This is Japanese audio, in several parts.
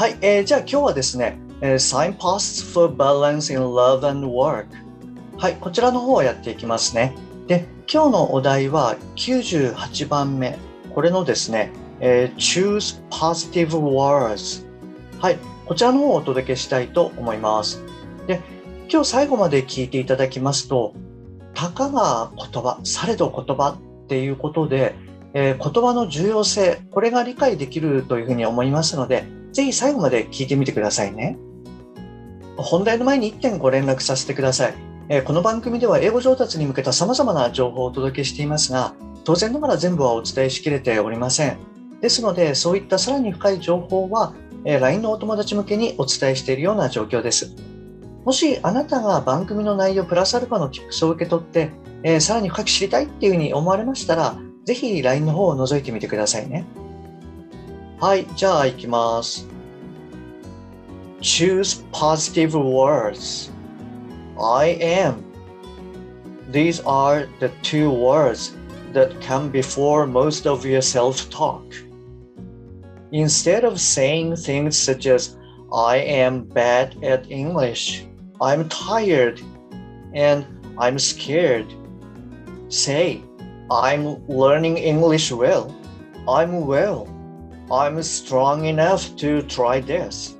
はい、えー、じゃあ今日はですねえー、Signposts for Balance in Love and Work はい、こちらの方をやっていきますね。で、今日のお題は98番目。これのですね、えー、Choose Positive Words はい、こちらの方をお届けしたいと思います。で、今日最後まで聞いていただきますと、たかが言葉、されど言葉っていうことで、えー、言葉の重要性、これが理解できるというふうに思いますので、ぜひ最後まで聞いてみてくださいね。本題の前に1点ご連絡させてください。えこの番組では英語上達に向けた様々な情報をお届けしていますが、当然ながら全部はお伝えしきれておりません。ですので、そういったさらに深い情報は、え LINE のお友達向けにお伝えしているような状況です。もしあなたが番組の内容プラスアルファの Tips を受け取って、え、さらに深く知りたいっていうふうに思われましたら、ぜひ LINE の方を覗いてみてくださいね。はい、じゃあ行きます。Choose positive words. I am. These are the two words that come before most of your self talk. Instead of saying things such as, I am bad at English, I'm tired, and I'm scared, say, I'm learning English well, I'm well, I'm strong enough to try this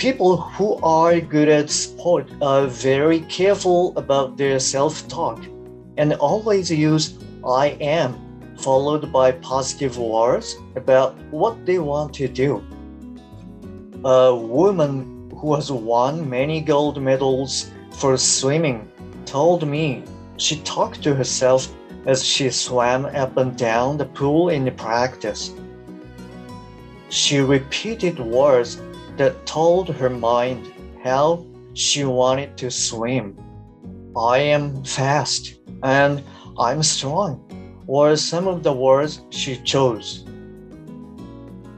people who are good at sport are very careful about their self talk and always use I am followed by positive words about what they want to do. A woman who has won many gold medals for swimming told me she talked to herself as she swam up and down the pool in practice. She repeated words that told her mind how she wanted to swim. I am fast and I'm strong were some of the words she chose.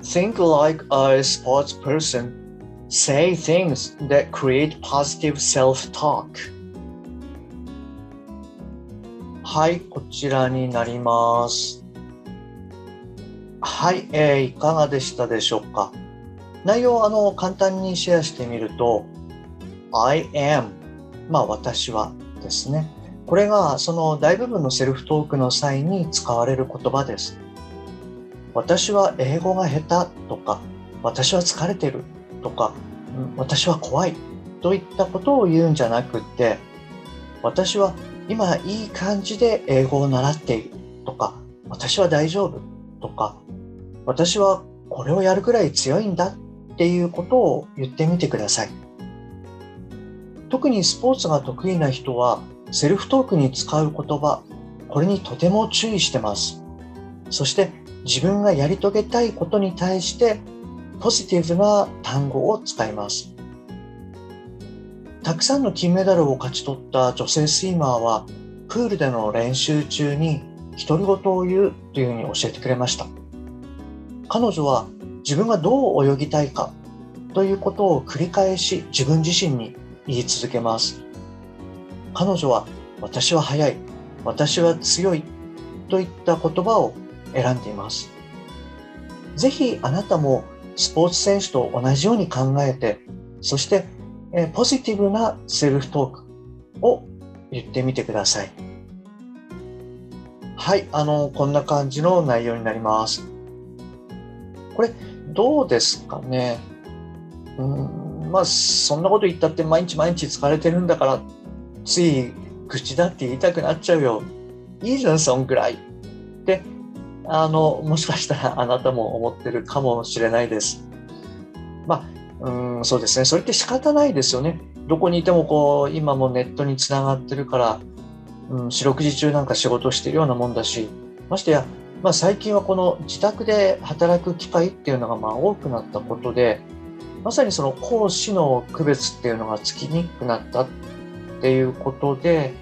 Think like a sports person. Say things that create positive self-talk. はい、こちらになります。 はい、えー、いかがでしたでしょうか？内容をあの簡単にシェアしてみると I am まあ私はですね。これがその大部分のセルフトークの際に使われる言葉です。私は英語が下手とか私は疲れてるとか私は怖いといったことを言うんじゃなくて私は今いい感じで英語を習っているとか私は大丈夫私はこれをやるくらい強いんだっていうことを言ってみてください。特にスポーツが得意な人はセルフトークに使う言葉、これにとても注意してます。そして自分がやり遂げたいことに対してポジティブな単語を使います。たくさんの金メダルを勝ち取った女性スイマーはプールでの練習中に独り言を言うというふうに教えてくれました。彼女は自分がどう泳ぎたいかということを繰り返し自分自身に言い続けます。彼女は私は速い、私は強いといった言葉を選んでいます。ぜひあなたもスポーツ選手と同じように考えて、そしてポジティブなセルフトークを言ってみてください。はい、あの、こんな感じの内容になります。これ、どうですかね？うん、まあ、そんなこと言ったって毎日毎日疲れてるんだから、つい口だって言いたくなっちゃうよ。いいじゃん、そんぐらい。って、あの、もしかしたらあなたも思ってるかもしれないです。まあ、うん、そうですね。それって仕方ないですよね。どこにいてもこう、今もネットにつながってるから、うん、四六時中なんか仕事してるようなもんだし、ましてや、まあ、最近はこの自宅で働く機会っていうのがまあ多くなったことでまさにその講師の区別っていうのがつきにくくなったっていうことで、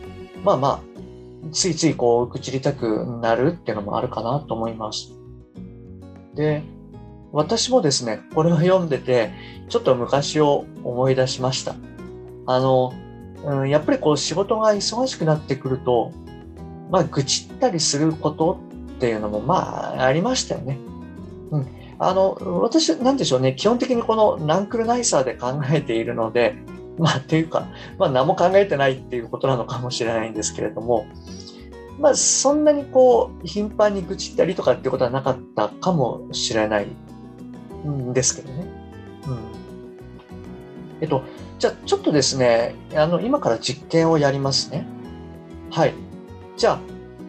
まあまあ、ついついこう、愚痴りたくなるっていうのもあるかなと思います。で、私もですね、これを読んでて、ちょっと昔を思い出しました。あの、うん、やっぱりこう仕事が忙しくなってくると、まあ、愚痴ったりすることっていうのも、まあ、ありましたよね。うん。あの、私、なんでしょうね、基本的にこのナンクルナイサーで考えているので、まあ、っていうか、まあ、何も考えてないっていうことなのかもしれないんですけれども、まあ、そんなにこう、頻繁に愚痴ったりとかっていうことはなかったかもしれないんですけどね。うん。えっと、じゃあ、ちょっとですね、あの、今から実験をやりますね。はい。じゃあ、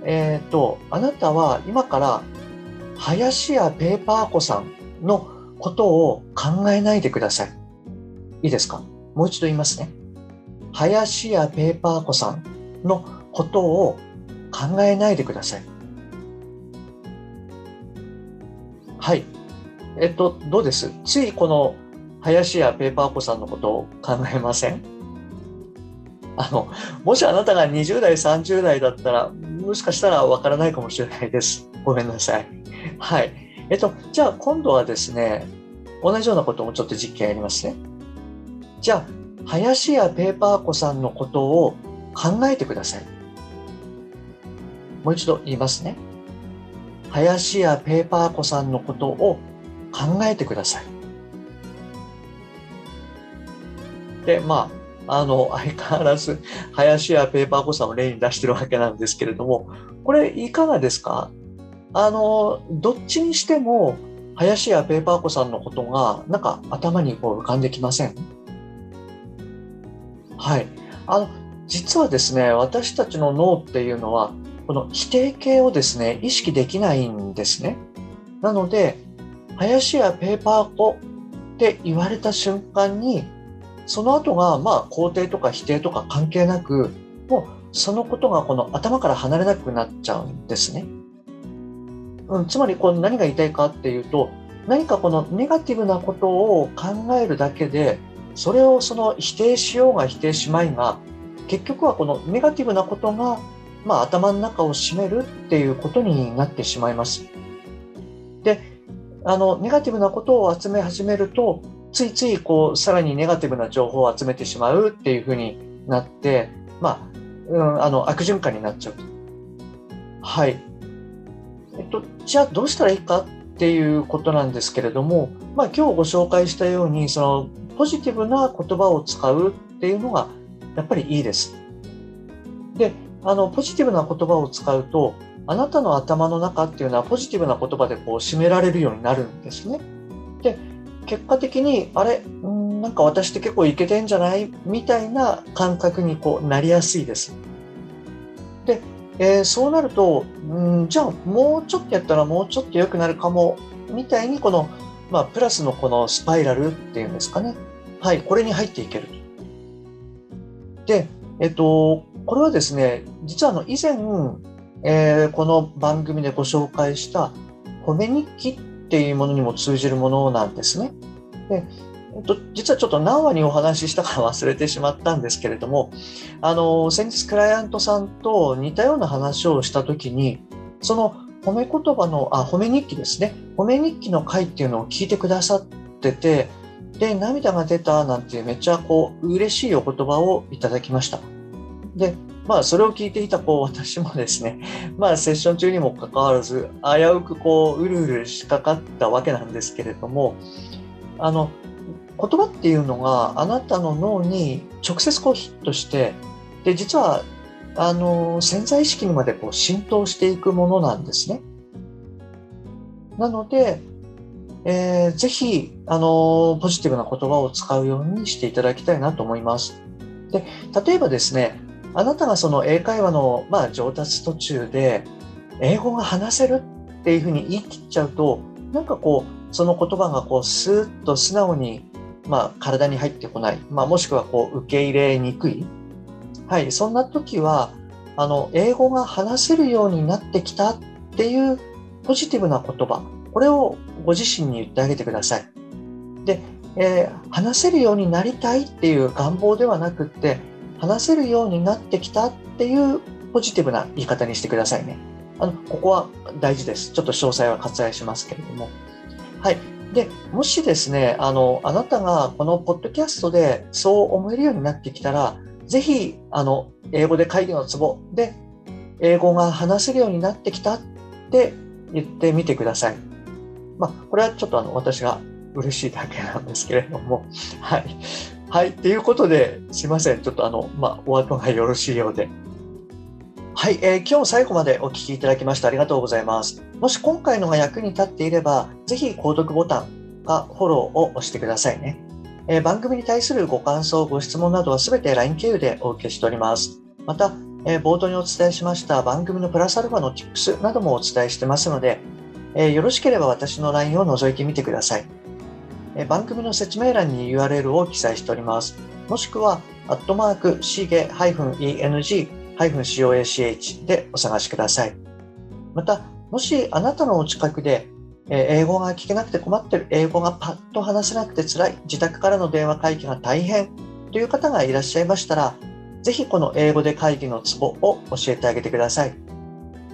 えっ、ー、と、あなたは今から、林家ペーパー子さんのことを考えないでください。いいですか？もう一度言いますね。林家ペーパー子さんのことを考えないでください。はい。えっと、どうです？ついこの林家ペーパー子さんのことを考えません？あの、もしあなたが20代、30代だったら、もしかしたらわからないかもしれないです。ごめんなさい。はい。えっと、じゃあ今度はですね、同じようなこともちょっと実験やりますね。じゃあ、林家ペーパー子さんのことを考えてください。もう一度言いますね。林家ペーパー子さんのことを考えてください。で、まあ、あの、相変わらず、林家ペーパー子さんを例に出してるわけなんですけれども、これいかがですか？あの、どっちにしても、林家ペーパー子さんのことが、なんか頭にこう浮かんできません？はい。あの、実はですね、私たちの脳っていうのは、この否定形をですね、意識できないんですね。なので、林家ペーパー子って言われた瞬間に、その後がまあ肯定とか否定とか関係なく、もうそのことがこの頭から離れなくなっちゃうんですね。うん、つまりこう何が言いたいかっていうと、何かこのネガティブなことを考えるだけで、それをその否定しようが否定しまいが、結局はこのネガティブなことが、まあ、頭の中を占めるっていうことになってしまいます。で、あの、ネガティブなことを集め始めると、ついついこう、さらにネガティブな情報を集めてしまうっていうふうになって、まあ、うん、あの、悪循環になっちゃうと。はい。えっと、じゃあどうしたらいいかっていうことなんですけれども、まあ今日ご紹介したように、そのポジティブな言葉を使うっていうのがやっぱりいいです。で、あの、ポジティブな言葉を使うと、あなたの頭の中っていうのはポジティブな言葉でこう締められるようになるんですね。で、結果的に、あれ、なんか私って結構いけてんじゃない？みたいな感覚にこうなりやすいです。で、えー、そうなると、んじゃあもうちょっとやったらもうちょっと良くなるかも、みたいにこの、まあ、プラスのこのスパイラルっていうんですかね。はい、これに入っていける。で、えっと、これはですね、実はあの以前、えー、この番組でご紹介した褒め日記っていうものにも通じるものなんですね。でえっと、実はちょっと何話にお話ししたか忘れてしまったんですけれども、あの、先日クライアントさんと似たような話をしたときに、その褒め言葉の、あ、褒め日記ですね。褒め日記の回っていうのを聞いてくださってて、で、涙が出たなんてめっちゃこう、嬉しいお言葉をいただきました。で、まあ、それを聞いていたこう私もですね、まあ、セッション中にもかかわらず、危うくこう、うるうるしかかったわけなんですけれども、あの、言葉っていうのがあなたの脳に直接こうヒットして、で、実は、あの、潜在意識にまでこう浸透していくものなんですね。なので、えー、ぜひ、あの、ポジティブな言葉を使うようにしていただきたいなと思います。で、例えばですね、あなたがその英会話の、まあ、上達途中で、英語が話せるっていうふうに言い切っちゃうと、なんかこう、その言葉がこう、スーッと素直に、まあ、体に入ってこない。まあ、もしくはこう、受け入れにくい。はい、そんな時は、あの、英語が話せるようになってきたっていうポジティブな言葉、これをご自身に言ってあげてください。で、えー、話せるようになりたいっていう願望ではなくって話せるようになってきたっていうポジティブな言い方にしてくださいね。あのここは大事です。ちょっと詳細は割愛しますけれども。はい。で、もしですね、あの、あなたがこのポッドキャストでそう思えるようになってきたら、ぜひ、あの、英語で会議のツボで、英語が話せるようになってきたって言ってみてください。まあ、これはちょっとあの、私が嬉しいだけなんですけれども、はい。はい。ということで、すいません。ちょっとあの、まあ、お後がよろしいようで。はい、えー、今日も最後までお聞きいただきましてありがとうございます。もし今回のが役に立っていれば、ぜひ購読ボタンかフォローを押してくださいね。えー、番組に対するご感想、ご質問などはすべて LINE 経由でお受けしております。また、えー、冒頭にお伝えしました番組のプラスアルファの Tips などもお伝えしてますので、えー、よろしければ私の LINE を覗いてみてください。番組の説明欄に URL を記載しております。もしくは、アットマーク、しげ -eng -coach でお探しください。また、もしあなたのお近くで、英語が聞けなくて困ってる、英語がパッと話せなくて辛い、自宅からの電話会議が大変という方がいらっしゃいましたら、ぜひこの英語で会議のツボを教えてあげてください。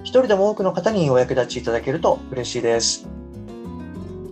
一人でも多くの方にお役立ちいただけると嬉しいです。